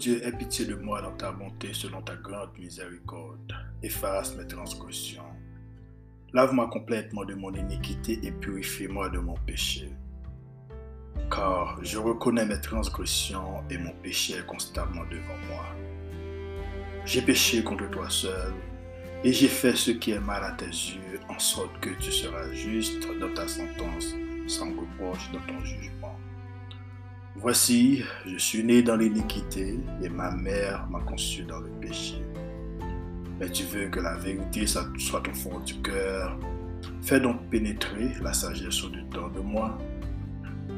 Dieu, aie pitié de moi dans ta bonté selon ta grande miséricorde. Efface mes transgressions. Lave-moi complètement de mon iniquité et purifie-moi de mon péché. Car je reconnais mes transgressions et mon péché est constamment devant moi. J'ai péché contre toi seul et j'ai fait ce qui est mal à tes yeux, en sorte que tu seras juste dans ta sentence, sans reproche dans ton jugement. Voici, je suis né dans l'iniquité et ma mère m'a conçu dans le péché. Mais tu veux que la vérité soit au fond du cœur. Fais donc pénétrer la sagesse au-dedans de moi.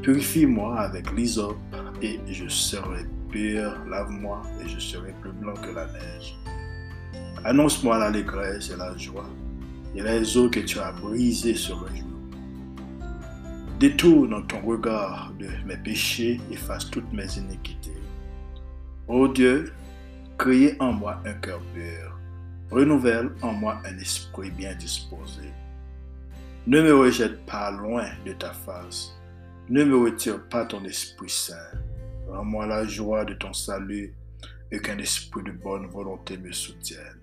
Purifie-moi avec l'hysope et je serai pur. Lave-moi et je serai plus blanc que la neige. Annonce-moi l'allégresse et la joie et les eaux que tu as brisées le jour. Détourne ton regard de mes péchés, efface toutes mes iniquités. Ô Dieu, crée en moi un cœur pur, renouvelle en moi un esprit bien disposé. Ne me rejette pas loin de ta face, ne me retire pas ton Esprit Saint. Rends-moi la joie de ton salut et qu'un esprit de bonne volonté me soutienne.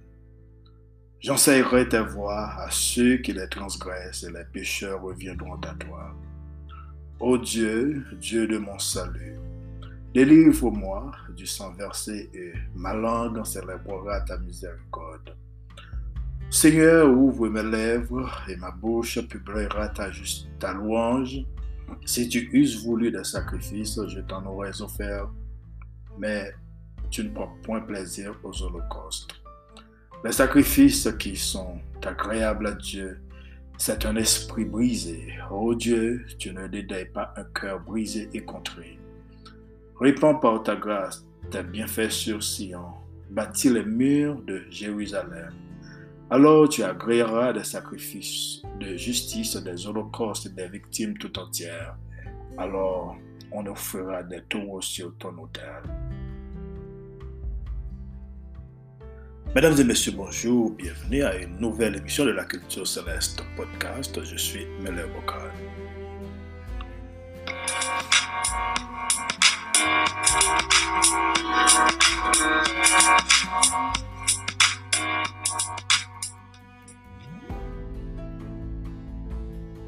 J'enseignerai ta voix à ceux qui les transgressent et les pécheurs reviendront à toi. Ô Dieu, Dieu de mon salut, délivre-moi du sang versé et ma langue célébrera ta miséricorde. Seigneur, ouvre mes lèvres et ma bouche publiera ta, ta louange. Si tu eusses voulu des sacrifices, je t'en aurais offert, mais tu ne prends point plaisir aux holocaustes. Les sacrifices qui sont agréables à Dieu, c'est un esprit brisé. Ô Dieu, tu ne dédailles pas un cœur brisé et contré. Répands par ta grâce tes bienfaits sur Sion. Bâtis les murs de Jérusalem. Alors tu agréeras des sacrifices de justice, des holocaustes et des victimes tout entières. Alors on offrira des taureaux sur ton autel. Mesdames et messieurs, bonjour, bienvenue à une nouvelle émission de la Culture Céleste podcast. Je suis Mele Bokar.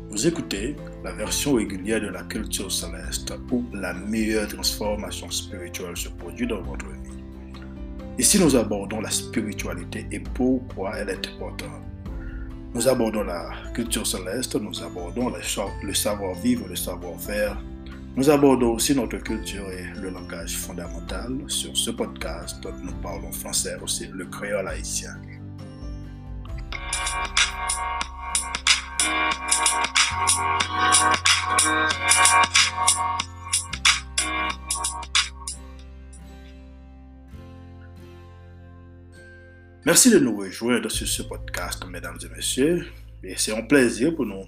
Vous écoutez la version régulière de la Culture Céleste où la meilleure transformation spirituelle se produit dans votre vie. Ici, nous abordons la spiritualité et pourquoi elle est importante. Nous abordons la culture céleste, nous abordons le savoir-vivre, le savoir-faire. Nous abordons aussi notre culture et le langage fondamental. Sur ce podcast, nous parlons français aussi, le créole haïtien. Merci de nous rejoindre sur ce podcast, mesdames et messieurs. C'est un plaisir pour nous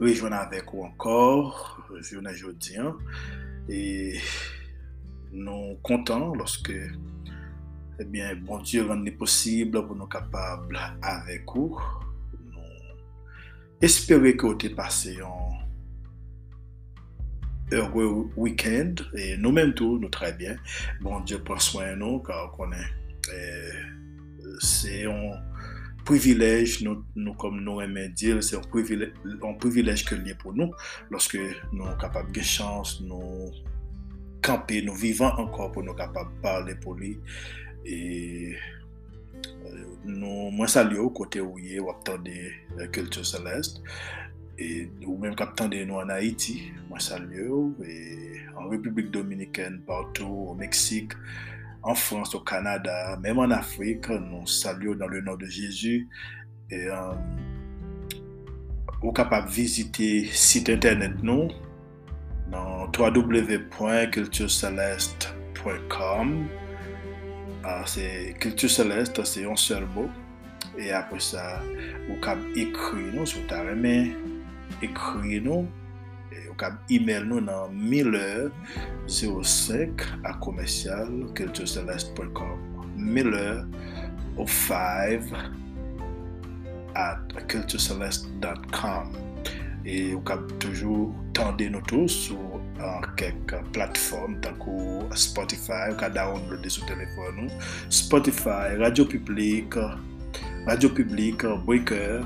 rejoindre avec vous encore, journée aujourd'hui. Et nous comptons lorsque, eh bien, bon Dieu rend possible pour nous capables avec vous. Nous espérons que vous avez passé un heureux week-end et nous-mêmes tous, nous très bien. Bon Dieu prend soin de nous car on est. se yon privilèj, nou, nou kom nou remè dir, se yon privilèj, yon privilèj ke liye pou nou, loske nou kapab gen chans, nou kampe, nou vivan ankor pou nou kapab parle pou li, e euh, nou mwen salyo kote ou ye wap tande euh, Culture Celeste, Et, ou menm kap tande nou an Haiti, mwen salye ou, e, an Republik Dominikèn, partou, ou Meksik, en France, au Canada, même en Afrique. Nous saluons dans le nom de Jésus. Et euh, vous capable visiter site internet nous dans www.cultureceleste.com. Ah, c'est culture céleste, c'est un seul mot. Et après ça, vous pouvez écrire nous, si vous avez écrire nous Ou kab email nou nan miller05 a komersyal cultureceleste.com miller05 at cultureceleste.com E ou kab toujou tande nou tou sou an kek platform tankou Spotify ou ka download sou telefon nou. Spotify, Radio Public, Radio Public, Breaker,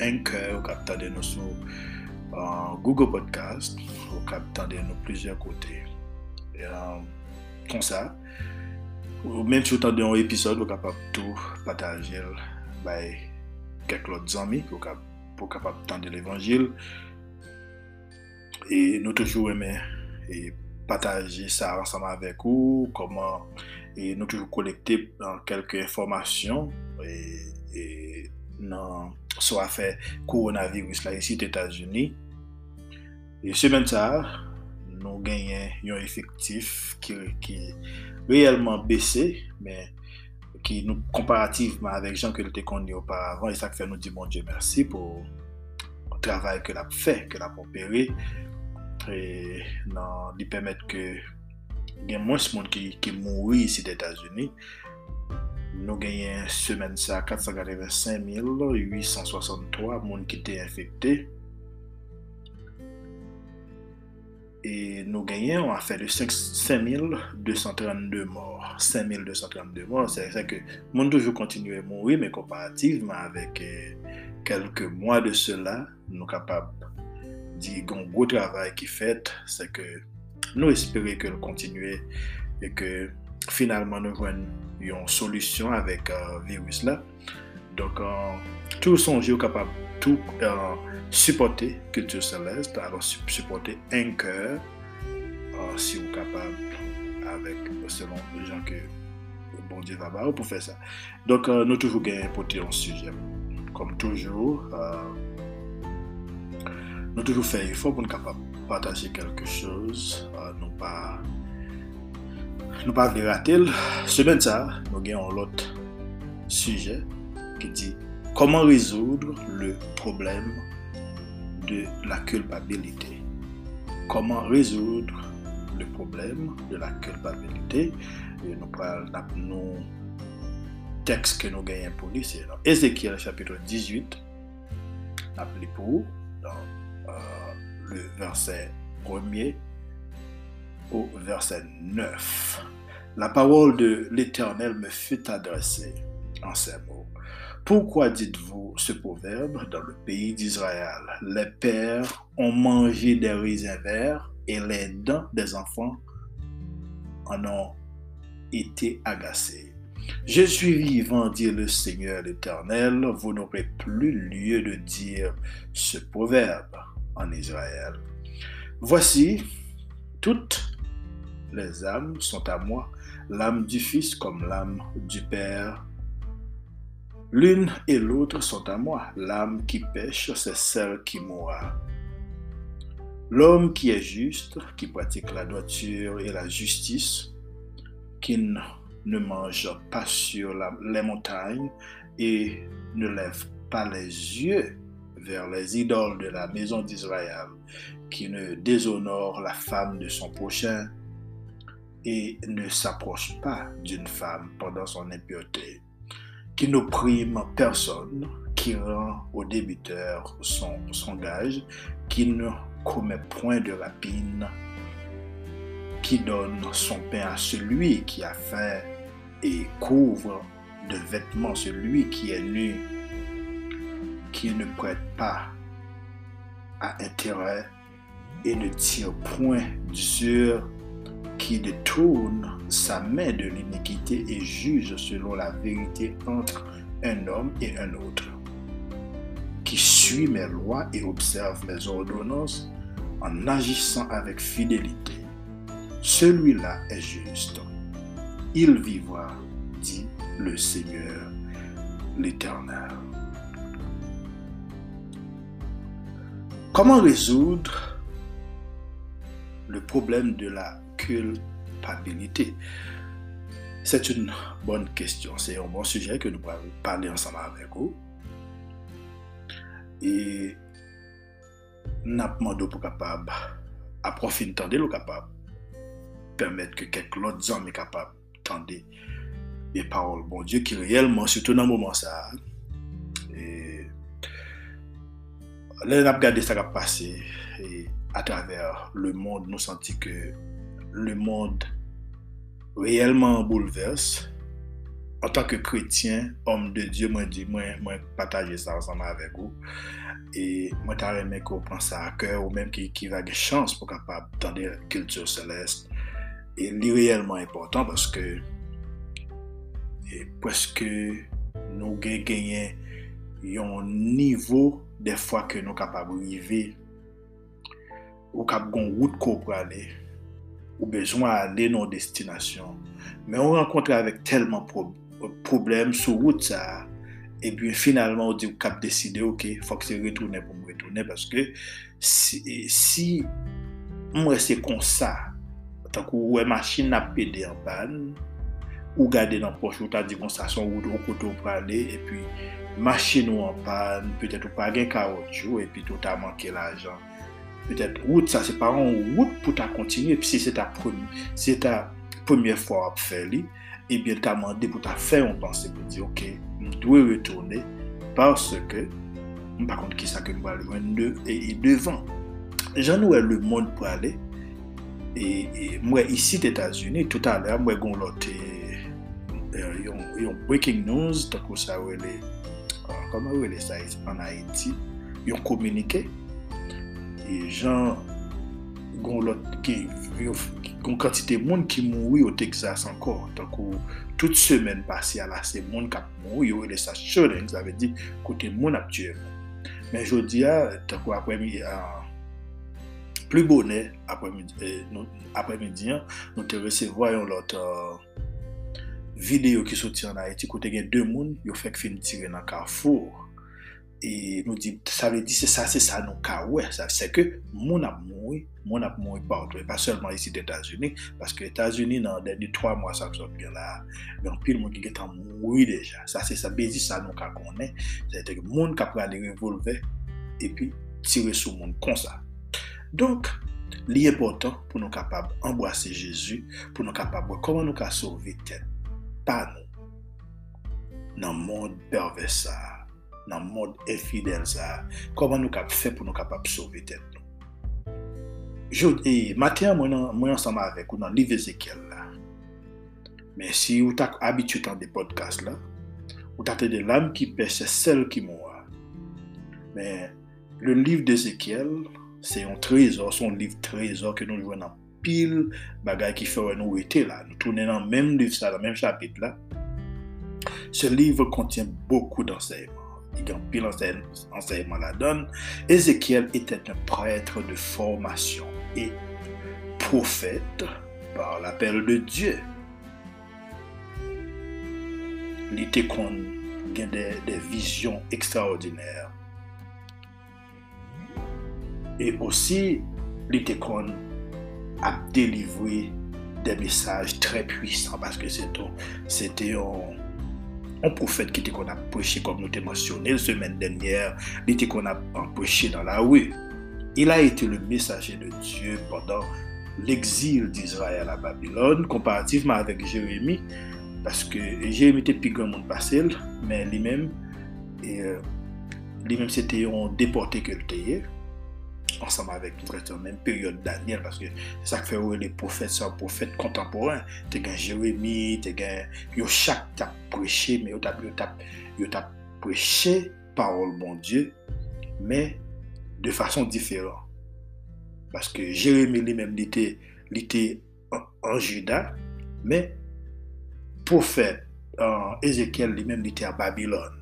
Anchor ou kab tande nou sou Google Podcast, ou ka tande nou plizye kote. Kon sa, ou men chou tande yon episode, ou kapap tou patajel bay kek lot zami, pou kapap tande l'Evangil. E nou toujou eme pataje sa ansama avek ou, koman nou toujou kolekte kelke informasyon nan sou afe koronavirus la isi t'Etats-Unis. E semen sa, nou genyen yon efektif ki, ki reyelman bese, men ki nou komparativeman avek jan ke lte konye oparavan, e sa ke fè nou di bon Dje mersi pou travay ke la pou fè, ke la pou opere, e nan li pèmèt ke gen mwens moun ki, ki mouri isi d'Etats-Unis, nou genyen semen sa 485.863 moun ki te infekte, E nou genyen, an fè de 5.232 mor. 5.232 mor, se se ke moun toujou kontinue mounri, men komparativeman avèk kelke euh, mwa de cela, nou kapab di gon gwo travay ki fèt, se ke nou espere ke nou kontinue e ke finalman nou jwen yon solusyon avèk uh, virus la. Donk, uh, tou sonjou kapab sonje ou kapab tou supporte Kultur Celeste, alon supporte Anchor, si ou kapab avek selon le jan ke bon di vaba ou pou fe sa. Donk, nou toujou gen pote yon suje. Kom toujou, Nou toujou fè y fò pou nou kapap pataje kelke chòz, nou pa vle ratel. Semen sa, nou gen yon lot suje ki di, koman rezoudre le problem de la kulpabilite. Koman rezoudre le problem de la kulpabilite. Nou pral nap nou tekst ke nou gen yon pou li. Ezekiel chapitre 18, nap li pou, le verset 1er au verset 9. La parole de l'Éternel me fut adressée en ces mots. Pourquoi dites-vous ce proverbe dans le pays d'Israël? Les pères ont mangé des raisins verts et les dents des enfants en ont été agacées. Je suis vivant, dit le Seigneur l'Éternel, vous n'aurez plus lieu de dire ce proverbe en Israël. Voici, toutes les âmes sont à moi, l'âme du Fils comme l'âme du Père. L'une et l'autre sont à moi. L'âme qui pêche, c'est celle qui mourra. L'homme qui est juste, qui pratique la droiture et la justice, qui ne mange pas sur les montagnes et ne lève pas les yeux vers les idoles de la maison d'Israël, qui ne déshonore la femme de son prochain et ne s'approche pas d'une femme pendant son impureté, qui n'opprime personne, qui rend au débiteur son, gage, qui ne commet point de rapine, qui donne son pain à celui qui a faim et couvre de vêtements celui qui est nu qui ne prête pas à intérêt et ne tire point sur qui détourne sa main de l'iniquité et juge selon la vérité entre un homme et un autre, qui suit mes lois et observe mes ordonnances en agissant avec fidélité. Celui-là est juste. Il vivra, dit le Seigneur l'Éternel. Comment résoudre le problème de la culpabilité C'est une bonne question. C'est un bon sujet que nous pourrons parler ensemble avec vous. Et nous avons pour capable approfondir le capable permettre que quelques autres hommes soient capables d'entendre les paroles bon Dieu qui réellement, surtout dans le moment ça, Le nap gade sa kap pase a traver le moun nou santi ke le moun reyelman bouleverse. An tanke kretyen, om de Diyo, mwen di mwen, mwen pataje sa ansama avek ou. E mwen ta reme ko pran sa a kèr ou menm ki, ki va ge chans pou kapab tande kultur seleste. E li reyelman important paske e pweske nou gen genyen yon nivou defwa ke nou kapab rive ou kap gon wout ko prale, ou bezon a ale nan destinasyon. Men ou renkontre avèk telman pro, problem sou wout sa, e bin finalman ou di ou kap deside, ok, fòk se retoune pou m retoune, paske si, si m reste kon sa, tankou wè machin na pede an ban, ou gade nan poch ou ta di kon sa son wout ou koto prale, e pi machin ou an ban, petè tou pa gen kaotjou, e pi tou ta manke l'ajan. peut-être route, ça c'est pas une route pour ta continuer, puis si c'est ta première, c'est ta première fois à faire ebyen eh ta mande pou ta fè yon panse pou di ok, m dwe retourne parce ke m pa kont ki sa ke m wale mwen e devan. Jan nou e le moun pou ale e mwen isi d'Etats-Unis tout alè mwen gon lote yon, yon breaking news takou sa wè le koman wè le sa yon komunike e jan gon lot ki gon kantite moun ki moui ou Texas ankor tankou tout semen pasi ala se moun kap moui ou ele sa chodeng zave di kote moun ap tue men jodi a tankou apwemi a plu bonè apremidyan e, nou te resevo yon lot uh, videyo ki soti an Haiti kote gen dè moun yo fek fin tire nan Carrefour. E nou di, sa vle di se sa, se sa nou ka wè. Sa se ke moun ap moui, moun ap moui partou. E pa selman isi de Etats-Unis, paske Etats-Unis nan deni 3 mwa sa kso pyo la, yon pil moun ki getan moui deja. Sa se sa bezi sa nou ka konen. Se te ke moun ka prale revolve, e pi tire sou moun kon sa. Donk, li e potan pou nou kapab anboase Jezu, pou nou kapab wè koman nou ka sove ten, pa nou, nan moun berve sa. nan mod efidel sa, koman nou kap fe pou nou kapap sove tet nou. Jout, e, mater mwen ansama avek ou nan liv Ezekiel la. Men si ou tak abitu tan de podcast la, ou tate de lam ki peche sel ki mwa. Men, le liv Ezekiel, se yon trezor, son liv trezor ke nou jwen nan pil bagay ki fè wè nou ete la. Nou tounen nan menm liv sa, nan menm chapit la. Se liv kontyen boku dansèm. Il pile enseignement la donne, Ézéchiel était un prêtre de formation et prophète par l'appel de Dieu. Il était des, visions extraordinaires. Et aussi, il a délivré des messages très puissants parce que c'était un un prophète qui était qu'on a prêché, comme nous t'ai mentionné la semaine dernière, il était qu'on a prêché dans la rue. Il a été le messager de Dieu pendant l'exil d'Israël à Babylone, comparativement avec Jérémie, parce que Jérémie était plus grand monde passé, mais lui-même, euh, lui-même c'était un déporté que le ensemble avec la même période Daniel, parce que c'est ça que fait les prophètes, c'est un prophète contemporain. Tu as Jérémie, tu as chaque t'a prêché, mais tu as prêché parole bon Dieu, mais de façon différente. Parce que Jérémie lui-même, il était, était en, en Juda, mais prophète, Ézéchiel lui-même, il était à Babylone.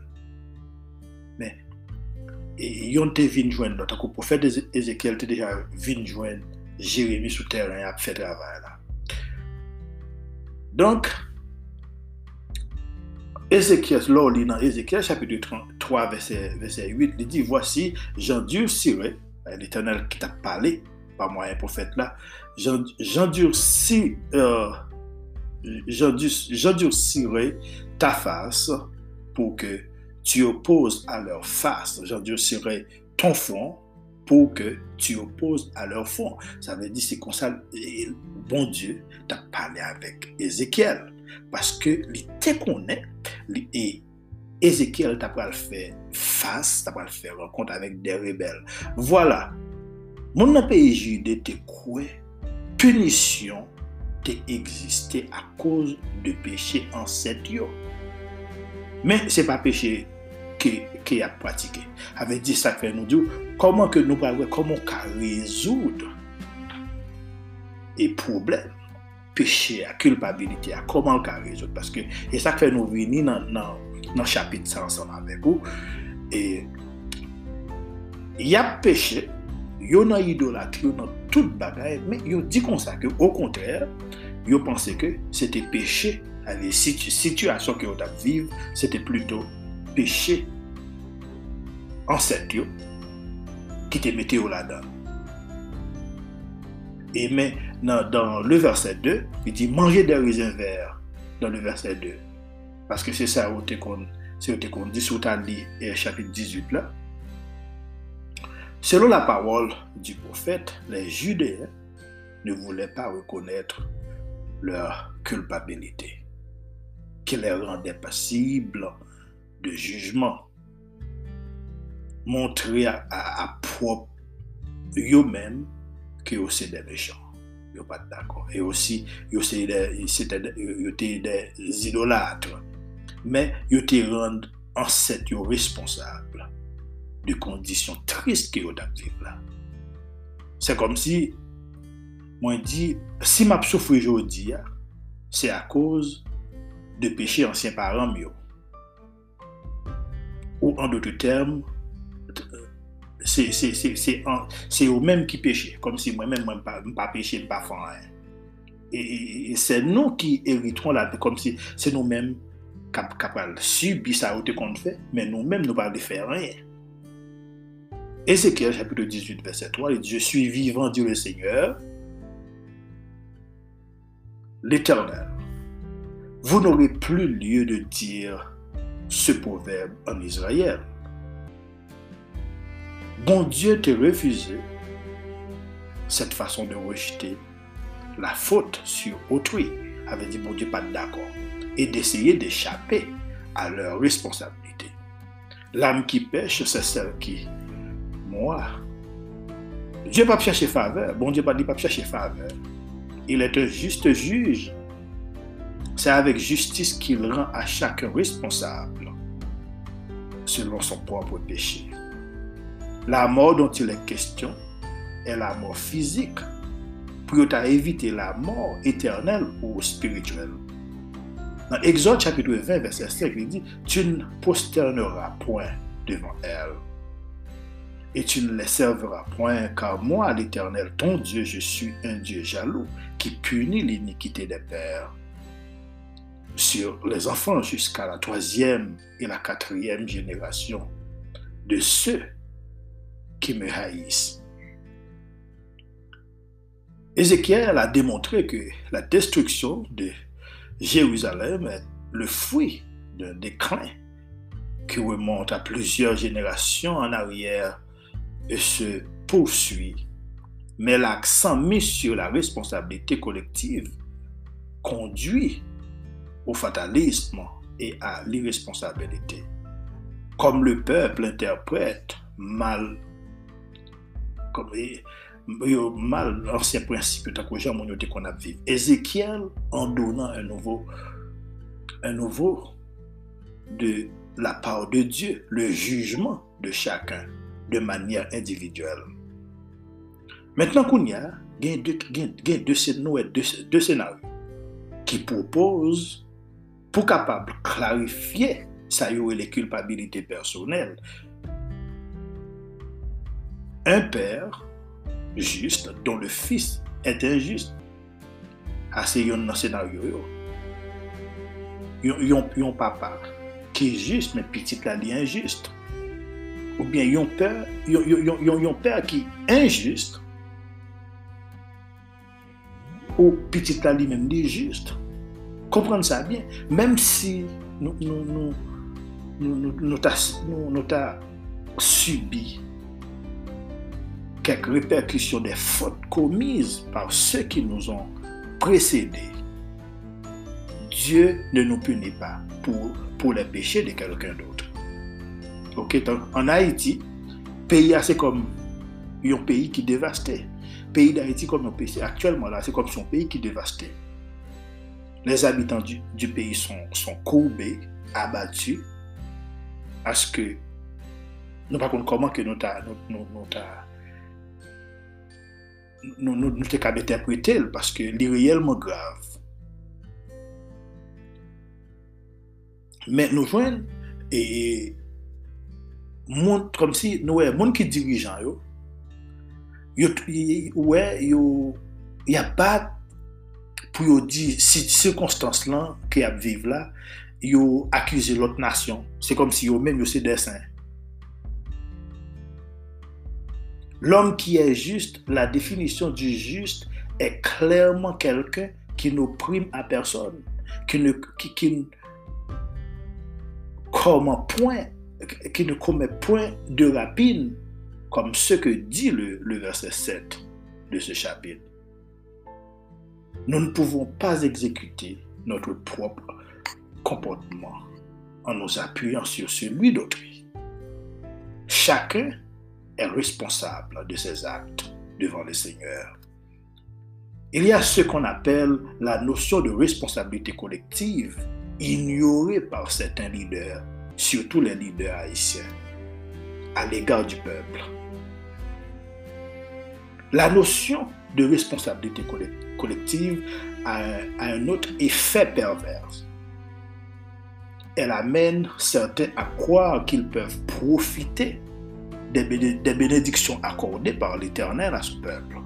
Yon te vin jwen lot, akou profet Ezekiel te deja vin jwen Jeremie sou terren ap fè travay la. Donc, Ezekiel, lò li nan Ezekiel, chapitou 3, verset 8, li di, voici, j'endurcirai, l'Eternel ki ta pale, pa mwa yon profet la, j'endurcirai ta face pou ke tu opposes à leur face. J'endurcirai ton front pour que tu opposes à leur front. Ça veut dire, c'est comme ça, bon Dieu t'a parlé avec Ézéchiel. Parce que l'été qu'on est, et Ézéchiel t'a pas le faire face, t'a pas le faire rencontre avec des rebelles. Voilà. Moun nan peyi jude te kwe, punisyon te egziste a koz de peche anset yo. Men se pa peche ki a pratike. Ave di sa kwe nou di ou, koman ke nou palwe, koman ka rezoud e problem, peche a, kulpabilite a, koman ka rezoud. Paske, e sa kwe nou vini nan chapit sa ansan avek ou, e ya peche, yo nan idolatri, yo nan tout bagay, men yo di kon sa ke, au kontrèr, yo pense ke, se te peche, ave situasyon ki yo tap vive, se te pluto peche anset yo, ki te mette yo la dan. E men, nan le verset 2, yi di, manje de rizin ver, nan le verset 2, paske se sa yo te kon, se yo te kon, li, e chapit 18 la, Selon la parole du prophète, les Judéens ne voulaient pas reconnaître leur culpabilité, qui les rendait passibles de jugement, montre a prop yo men ki yo se de mechan. Yo pat d'akon. E osi, yo se de zidolatre. Men, yo te rende anset yo responsable de kondisyon trist ki yo tap vive la. Se kom si, mwen di, si map soufri jodi ya, se a koz de peche ansyen paran myo. Ou an dote term, yo menm ki peche, kom si mwen menm mwen pa peche, mwen pa fan. E se nou ki eritron la, kom si se nou menm kapal subi sa ou te kont fe, men nou menm nou pa de fe ranyen. Ézéchiel chapitre 18, verset 3, il dit, Je suis vivant, dit le Seigneur, l'Éternel. Vous n'aurez plus lieu de dire ce proverbe en Israël. Bon Dieu te refusé cette façon de rejeter la faute sur autrui, avait dit bon Dieu pas d'accord, et d'essayer d'échapper à leur responsabilité. L'âme qui pêche, c'est celle qui moi. Dieu pas chercher faveur. Bon Dieu pas dit pas chercher faveur. Il est un juste juge. C'est avec justice qu'il rend à chacun responsable selon son propre péché. La mort dont il est question est la mort physique pour éviter la mort éternelle ou spirituelle. Dans Exode chapitre 20, verset 5, il dit, Tu ne posterneras point devant elle et tu ne les serviras point, car moi, l'Éternel, ton Dieu, je suis un Dieu jaloux qui punit l'iniquité des pères sur les enfants jusqu'à la troisième et la quatrième génération de ceux qui me haïssent. Ézéchiel a démontré que la destruction de Jérusalem est le fruit d'un déclin qui remonte à plusieurs générations en arrière et se poursuit, mais l'accent mis sur la responsabilité collective conduit au fatalisme et à l'irresponsabilité. Comme le peuple interprète mal, comme mal l'ancien principe de qu'on a vécu. Ézéchiel, en donnant un nouveau, un nouveau de la part de Dieu, le jugement de chacun de manière individuelle. Maintenant qu'on y a, il y a deux, scénarios qui proposent pour capable clarifier ça y les culpabilités personnelles. Un père juste dont le fils est injuste. C'est un scénario. Il y a un papa qui est juste, mais petit là, il est injuste ou bien yon père, yon, yon, yon, yon père qui est injuste, ou petit là lui-même dit juste. Comprendre ça bien? Même si nous, nous, nous subi quelques répercussions des fautes commises par ceux qui nous ont précédés, Dieu ne nous punit pas pour, pour les péchés de quelqu'un d'autre. Ok, en Haïti, pays assez comme un pays qui dévastait. Pays d'Haïti, comme un pays, actuellement, là, c'est comme son pays qui dévastait. Les habitants du, pays sont, sont courbés, abattus, à ce que nous ne comment que nous nou, nou, nou te kab interprete l, paske li reyelman grav. Men nou jwen, e, e moun, kom si, nou wè, moun ki dirijan yo, yo, wè, yo, ya bat pou yo di, si cirkonstans lan ki ap vive la, yo akize lot nasyon. Se kom si yo men yo se desen. L'homme qui est juste, la définition du juste est clairement quelqu'un qui ne prime à personne, qui ne, qui, point, qui ne commet point de rapine, comme ce que dit le, le verset 7 de ce chapitre. Nous ne pouvons pas exécuter notre propre comportement en nous appuyant sur celui d'autrui. Chacun est responsable de ses actes devant le Seigneur. Il y a ce qu'on appelle la notion de responsabilité collective ignorée par certains leaders, surtout les leaders haïtiens, à l'égard du peuple. La notion de responsabilité collective a un, autre effet pervers. Elle amène certains à croire qu'ils peuvent profiter des bénédictions accordées par l'Éternel à ce peuple,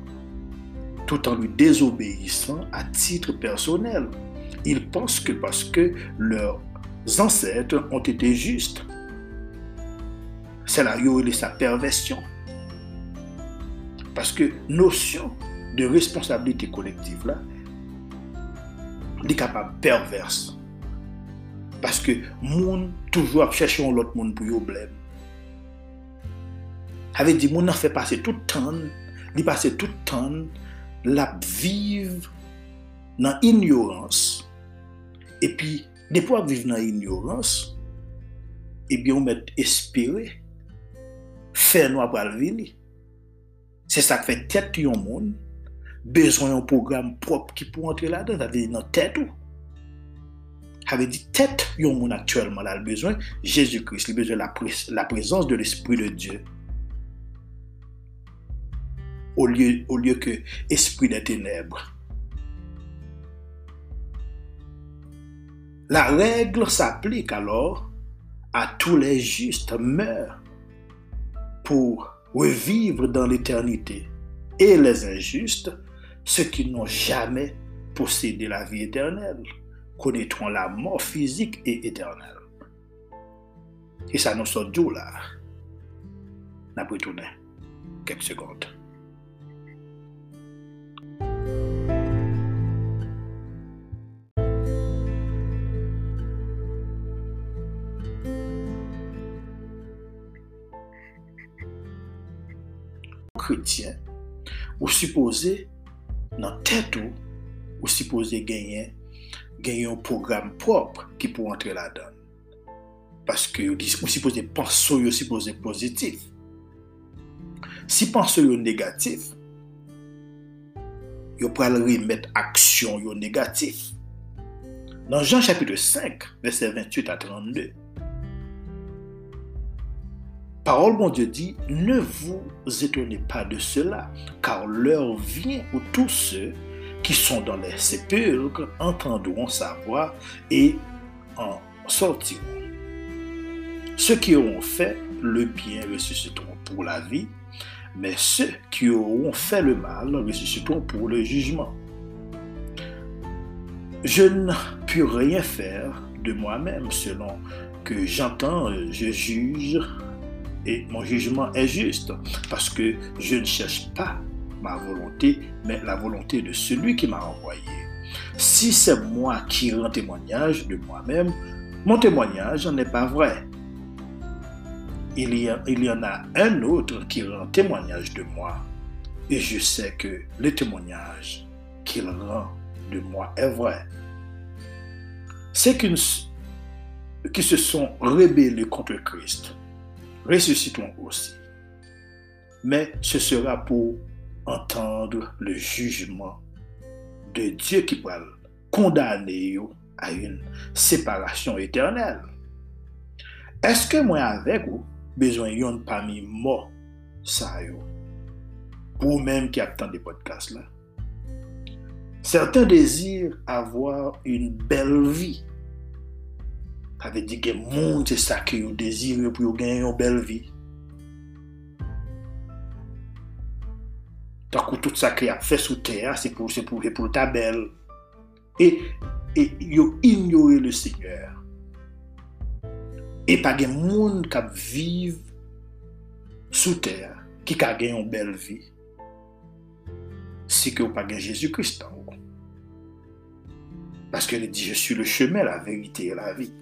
tout en lui désobéissant à titre personnel. Ils pensent que parce que leurs ancêtres ont été justes, c'est la sa perversion. Parce que notion de responsabilité collective là, est capable perverse. Parce que monde toujours cherchons l'autre monde pour y blême avait dit, mon a fait passer tout le temps, il passé tout le temps, la vivre dans l'ignorance. Et puis, des fois, vivre dans l'ignorance, bien, on met espérer, faire nous après le C'est ça qui fait tête du monde, besoin d'un programme propre qui peut entrer là-dedans, ça veut dire dans tête ou. avait dit tête du monde actuellement là, le besoin Jésus-Christ, le besoin de la présence de l'Esprit de Dieu au lieu, au que esprit des ténèbres. La règle s'applique alors à tous les justes meurent pour revivre dans l'éternité et les injustes, ceux qui n'ont jamais possédé la vie éternelle, connaîtront la mort physique et éternelle. Et ça nous sort d'où là? N'a quelques secondes. kretyen, ou suppose nan tèt ou, ou suppose genyen, genyen yon program propre ki pou antre la dan. Paske ou suppose panso yo suppose pozitif. Si panso yo negatif, yo pral remet aksyon yo negatif. Nan Jean chapitre 5, verset 28 à 32, parole, mon Dieu dit, ne vous étonnez pas de cela, car l'heure vient où tous ceux qui sont dans les sépulcres entendront sa voix et en sortiront. Ceux qui auront fait le bien ressusciteront pour la vie, mais ceux qui auront fait le mal ressusciteront pour le jugement. Je ne puis rien faire de moi-même selon que j'entends, je juge et mon jugement est juste, parce que je ne cherche pas ma volonté, mais la volonté de celui qui m'a envoyé. Si c'est moi qui rends témoignage de moi-même, mon témoignage n'est pas vrai. Il y, il y en a un autre qui rend témoignage de moi, et je sais que le témoignage qu'il rend de moi est vrai. C'est qui se sont rebellés contre Christ ressuscitons aussi. mais ce sera pour entendre le jugement de Dieu qui va condamner à une séparation éternelle. Est-ce que moi avec vous, besoin yon parmi moi, ça yo, pour même qui attend des podcasts là? Certains désirent avoir une belle vie. Ça veut dire que le monde, c'est ça qu'ils désirent pour gagner une belle vie. Tant que tout ça qu'il a fait sous terre, c'est pour, pour, pour ta belle. Et, et ils ignorent le Seigneur. Et pas de monde qui vivent sous terre, qui a gagné une belle vie. C'est que vous pas Jésus-Christ Parce qu'il dit, je suis le chemin, la vérité et la vie.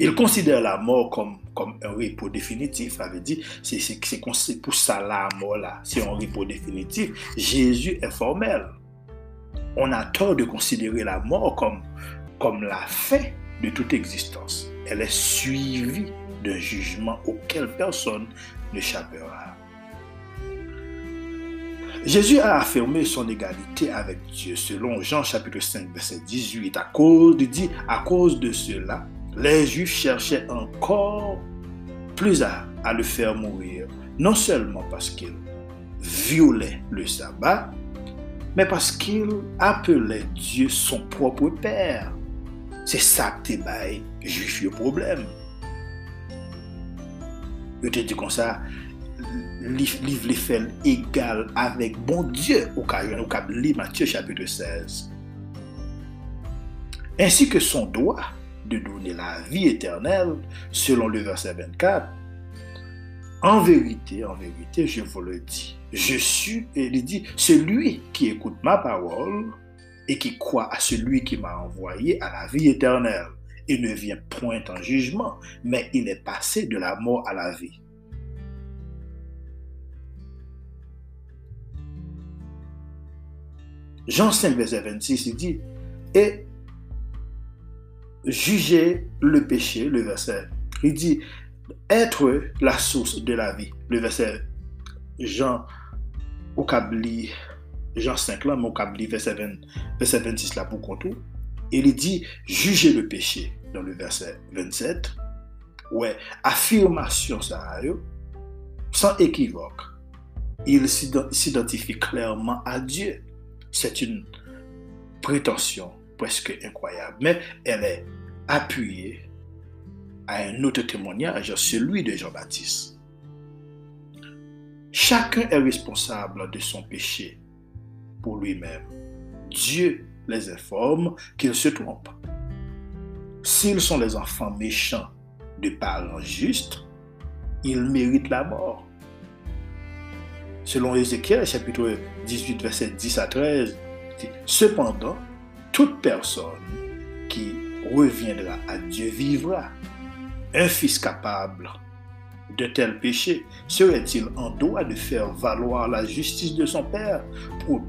Il considère la mort comme, comme un repos définitif. Ça veut dire, c'est pour ça la mort là, c'est un repos définitif. Jésus est formel. On a tort de considérer la mort comme, comme la fin de toute existence. Elle est suivie d'un jugement auquel personne n'échappera. Jésus a affirmé son égalité avec Dieu selon Jean chapitre 5 verset 18. À cause, dit, à cause de cela, les Juifs cherchaient encore plus à, le faire mourir, non seulement parce qu'il violait le sabbat, mais parce qu'il appelait Dieu son propre Père. C'est ça que t'es juif le problème. Je te dis comme ça, livre les faits égal avec bon Dieu au cas où Matthieu chapitre 16. Ainsi que son doigt de donner la vie éternelle, selon le verset 24. En vérité, en vérité, je vous le dis, je suis, et il dit, celui qui écoute ma parole et qui croit à celui qui m'a envoyé à la vie éternelle, et ne vient point en jugement, mais il est passé de la mort à la vie. Jean 5, verset 26, il dit, et juger le péché, le verset. Il dit être la source de la vie. Le verset Jean au Jean 5 là, au verset, verset 26 là pour contour. Il dit juger le péché dans le verset 27. Ouais, affirmation ça sans équivoque. Il s'identifie clairement à Dieu. C'est une prétention presque incroyable, mais elle est appuyée à un autre témoignage, celui de Jean-Baptiste. Chacun est responsable de son péché pour lui-même. Dieu les informe qu'ils se trompent. S'ils sont les enfants méchants de parents justes, ils méritent la mort. Selon Ézéchiel, chapitre 18, verset 10 à 13, Cependant, toute personne qui reviendra à Dieu vivra. Un fils capable de tel péché serait-il en droit de faire valoir la justice de son Père pour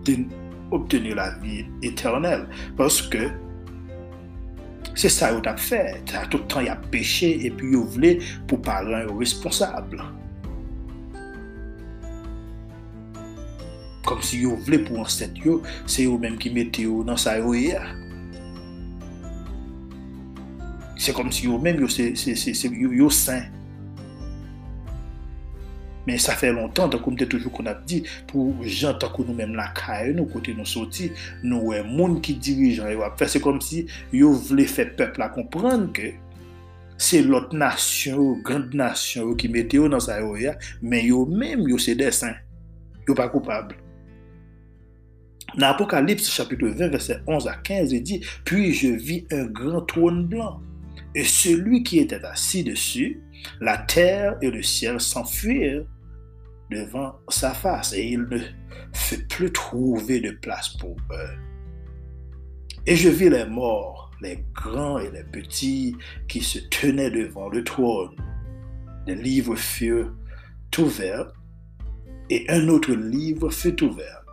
obtenir la vie éternelle? Parce que c'est ça qu'il a fait. Tout le temps, il a péché et puis il voulait pour parler responsable. Comme si vous voulez pour un c'est vous-même qui mettez dans sa C'est comme si vous-même, c'est saint. Mais ça fait longtemps, comme toujours qu'on a dit, pour gens que la caille, nous côté nous sortis, nous les monde qui dirige, c'est comme si vous voulez faire peuple à comprendre que c'est l'autre nation, grande nation qui mettez dans sa mais vous même c'est des saints. Vous pas coupables. Dans Apocalypse chapitre 20, verset 11 à 15, il dit, Puis je vis un grand trône blanc, et celui qui était assis dessus, la terre et le ciel s'enfuirent devant sa face, et il ne fut plus trouver de place pour eux. Et je vis les morts, les grands et les petits, qui se tenaient devant le trône. Les livres furent ouverts, et un autre livre fut ouvert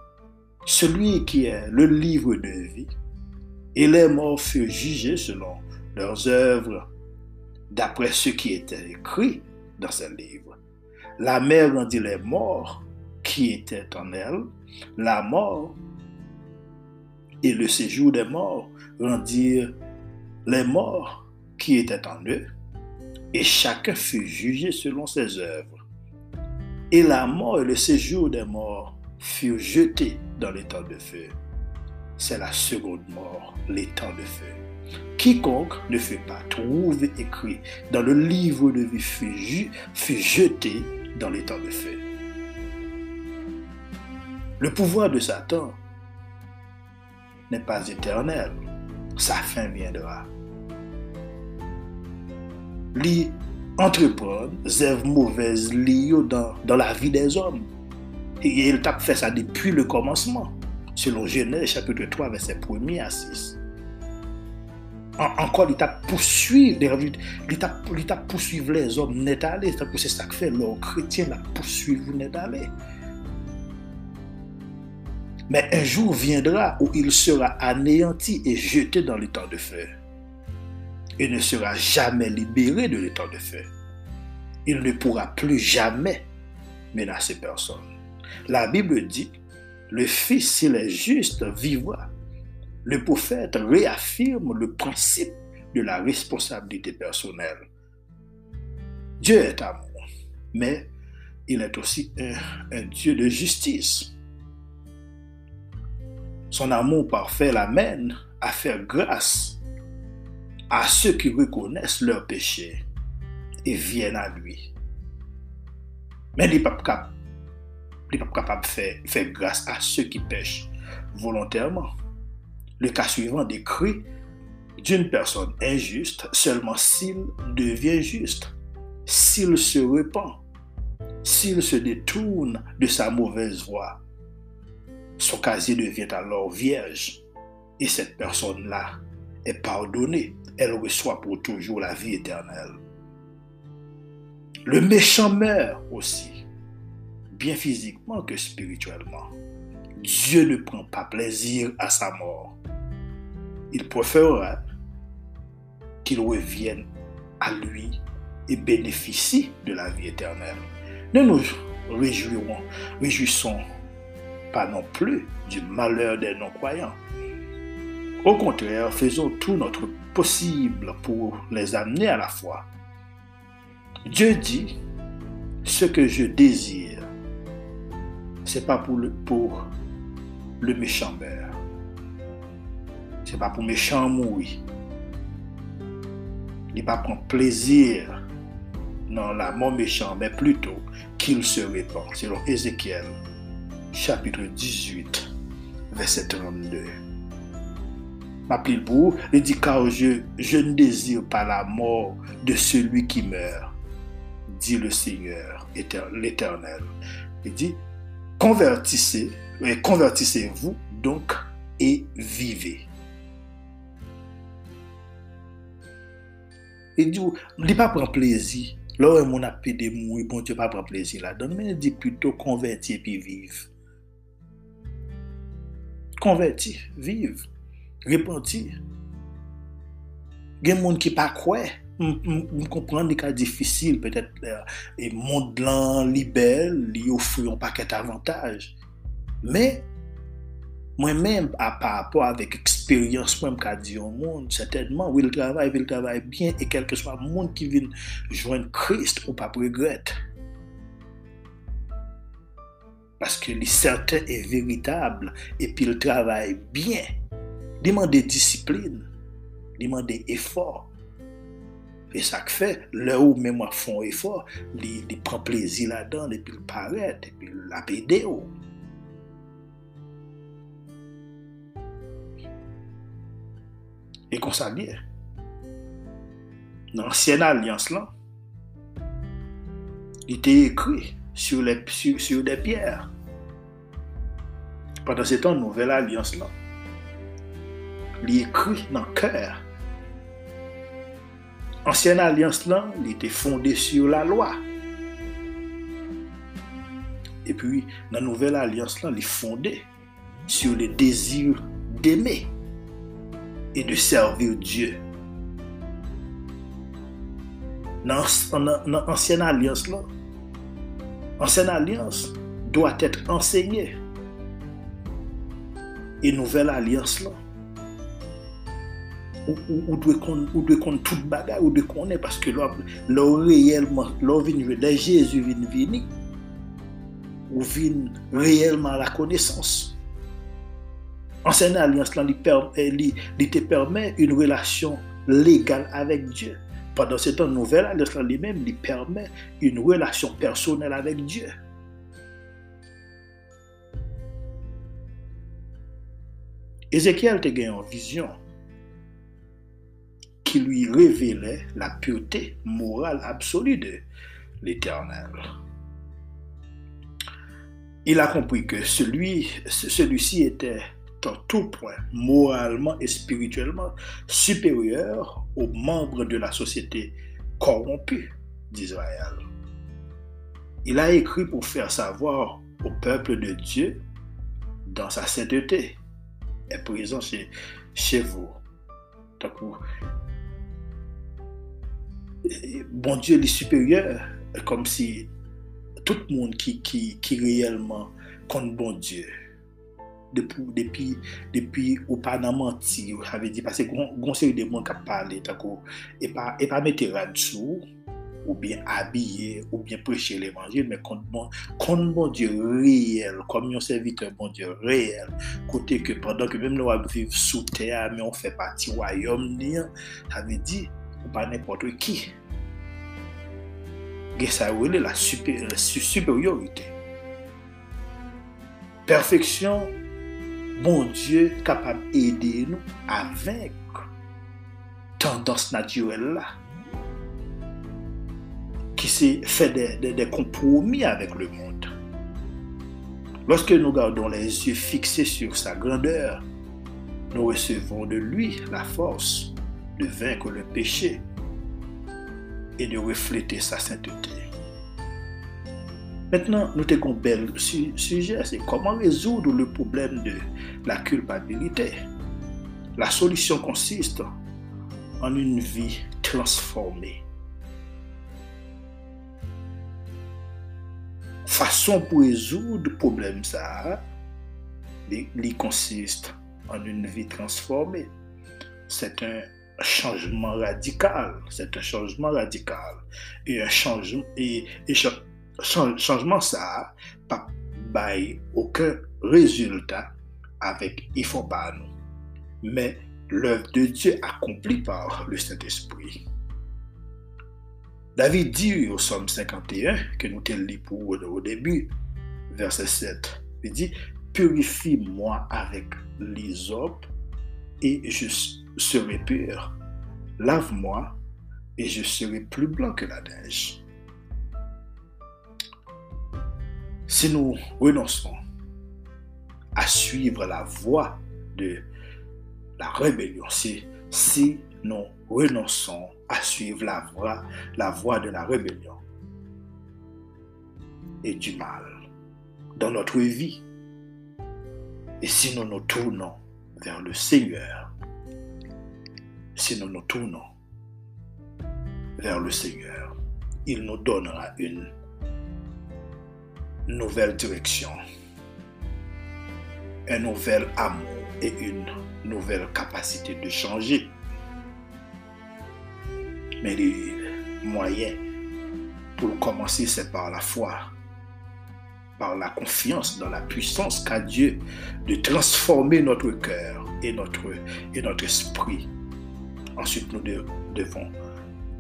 celui qui est le livre de vie, et les morts furent jugés selon leurs œuvres, d'après ce qui était écrit dans ce livre. La mer rendit les morts qui étaient en elle. La mort et le séjour des morts rendirent les morts qui étaient en eux. Et chacun fut jugé selon ses œuvres. Et la mort et le séjour des morts furent jetés dans temps de feu. C'est la seconde mort, temps de feu. Quiconque ne fut pas trouvé écrit dans le livre de vie fut, jeté dans temps de feu. Le pouvoir de Satan n'est pas éternel. Sa fin viendra. Li entreprendre des mauvaises liées dans, dans la vie des hommes. Et il t'a fait ça depuis le commencement, selon Genèse chapitre 3, verset 1 à 6. encore, il t'a poursuivre, il t'a les hommes net. C'est ça que fait le chrétien, la poursuivre net aller. Mais un jour viendra où il sera anéanti et jeté dans temps de feu. Il ne sera jamais libéré de l'état de feu. Il ne pourra plus jamais menacer personne. La Bible dit, le Fils, s'il est juste, vivra. Le prophète réaffirme le principe de la responsabilité personnelle. Dieu est amour, mais il est aussi un, Dieu de justice. Son amour parfait l'amène à faire grâce à ceux qui reconnaissent leurs péchés et viennent à lui. Mais il n'est de faire, grâce à ceux qui pêchent volontairement. Le cas suivant décrit d'une personne injuste seulement s'il devient juste, s'il se repent, s'il se détourne de sa mauvaise voie. Son casier devient alors vierge et cette personne-là est pardonnée elle reçoit pour toujours la vie éternelle. Le méchant meurt aussi, bien physiquement que spirituellement. Dieu ne prend pas plaisir à sa mort. Il préférera qu'il revienne à lui et bénéficie de la vie éternelle. Ne nous réjouissons pas non plus du malheur des non-croyants. Au contraire, faisons tout notre possible pour les amener à la foi. Dieu dit, ce que je désire, c'est pas pour le, pour le méchant meurt. C'est pas pour méchant mourir. Il pas prendre plaisir dans la mort méchant, mais plutôt qu'il se répand. Selon Ézéchiel, chapitre 18, verset 32 m'appelle pour, il dit car je, je ne désire pas la mort de celui qui meurt, dit le Seigneur, l'Éternel. Il dit, convertissez, convertissez-vous donc et vivez. Il dit, il pas prendre plaisir. Là, mon appel de mourir, bon Dieu pas prendre plaisir là-dedans, mais il dit plutôt convertir puis vivre. Convertir, vivre. Repentir. Gen moun ki pa kwe, m kompran di ka difisil, petet, e moun lan li bel, li ofri yon paket avantaj. Me, mwen men, a pa apò avèk eksperyans mwen m ka di yon moun, setèdman, wil travay, vil travay bien, e kelke swa moun ki vin jwen krist ou pa pregret. Paske li sèten e veritable, e pi l travay bien, Demande discipline, demande effort. E sak fe, le ou mè mwa fon efor, li, li pran plezi la dan, epi l paret, epi l apede ou. E konsa liye. Nan ansyen alians lan, li te ekri sur le sur, sur de pier. Padan se ton nouvel alians lan, li ekri nan kèr Ansyen alians lan, li te fonde sur la loi. E pi nan nouvel alians lan, li fonde sur le dezir d'eme e de servir Diyo. Nan ansyen alians lan, doit être enseignée. Et nouvelle alliance là, ou, doit connaître toute bagarre, ou connaître parce que là, là réellement, là vient Jésus vient venir, ou vient réellement la connaissance. Ancienne alliance là, lui, lui te permet une relation légale avec Dieu. Pendant ce temps, nouvelle alliance là lui-même lui permet une relation personnelle avec Dieu. Ézéchiel te gagné en vision qui lui révélait la pureté morale absolue de l'Éternel. Il a compris que celui, celui-ci était en tout point, moralement et spirituellement supérieur aux membres de la société corrompue d'Israël. Il a écrit pour faire savoir au peuple de Dieu, dans sa sainteté, est présent chez, chez vous. bon Diyo li superior, kom si tout moun ki, ki, ki reyelman kont bon Diyo. Depi, depi ou pa nan manti, ou jave di, pase gonseri de moun kap pale, tako, e pa, e pa mette radsou, ou bien abye, ou bien preche l'Evangil, men kont bon, bon Diyo reyel, kom yon servite bon Diyo reyel, kote ke pandan ke mèm nou ap viv sou ter, men ou fe pati wayom ni, jave di, ou pas n'importe qui. Et ça la supériorité. Perfection, bon Dieu capable d'aider nous avec tendance naturelle là qui s'est fait des, des, compromis avec le monde. Lorsque nous gardons les yeux fixés sur sa grandeur, nous recevons de lui la force de vaincre le péché et de refléter sa sainteté. Maintenant, nous avons un bel sujet, c'est comment résoudre le problème de la culpabilité. La solution consiste en une vie transformée façon pour résoudre le problème ça, il consiste en une vie transformée. C'est un changement radical. C'est un changement radical. Et un changement, et, changement ça, pas aucun résultat avec il faut pas nous. Mais l'œuvre de Dieu accomplie par le Saint-Esprit. David dit au psaume 51, que nous t'avons lu pour au début, verset 7, il dit, Purifie-moi avec l'hysope et je serai pur. Lave-moi et je serai plus blanc que la neige. Si nous renonçons à suivre la voie de la rébellion, si, si nous renonçons à suivre la voie, la voie de la rébellion et du mal dans notre vie. Et si nous nous tournons vers le Seigneur, si nous nous tournons vers le Seigneur, il nous donnera une nouvelle direction, un nouvel amour et une nouvelle capacité de changer. Mais les moyens pour commencer, c'est par la foi, par la confiance dans la puissance qu'a Dieu de transformer notre cœur et notre, et notre esprit. Ensuite, nous devons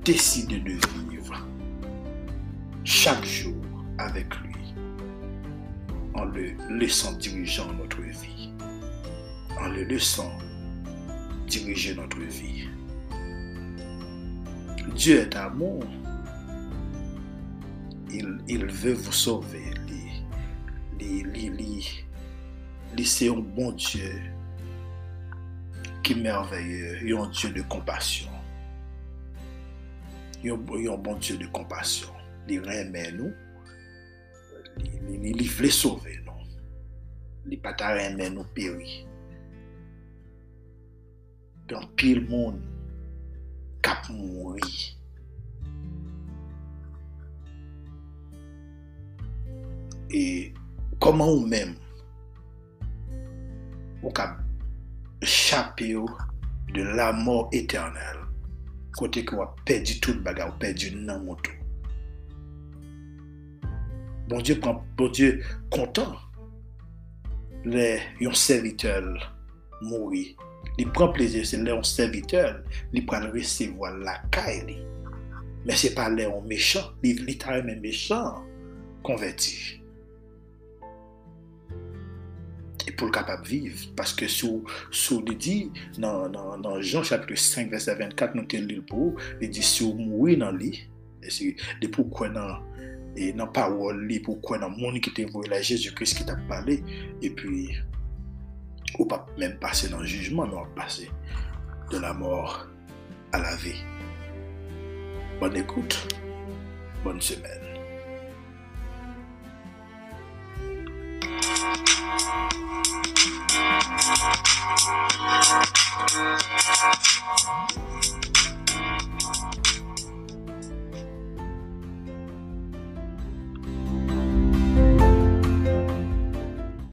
décider de vivre chaque jour avec lui, en le laissant diriger notre vie, en le laissant diriger notre vie. Dieu est amour. Il, il veut vous sauver. C'est un bon Dieu qui est merveilleux, un Dieu de compassion. Un, un bon Dieu de compassion. Il remet nous. Il, il, veut sauver nous. Il pas remet nous périr. Dans pile monde cap mourir. et comment ou même ou chapè yo de la mor eternel. Kote ki wap pedi tout baga, wap pedi nan moutou. Bon Diyo bon kontan le yon servitel mouri. Li pran pleze, se le yon servitel, li pran resevo la kay li. Men se pa le yon mechan, li, li ta yon mechan konverti. Et pour le capable de vivre, parce que sous il dit, dans, dans, dans, Jean chapitre 5, verset 24, nous lu pour il dit, si vous mourrez dans lui, et c'est pourquoi dans et dans parole, pourquoi dans le monde qui t'a envoyé Jésus-Christ qui t'a parlé, et puis, ou pas même passer dans le jugement, mais on va passer de la mort à la vie. Bonne écoute, bonne semaine. Thank you.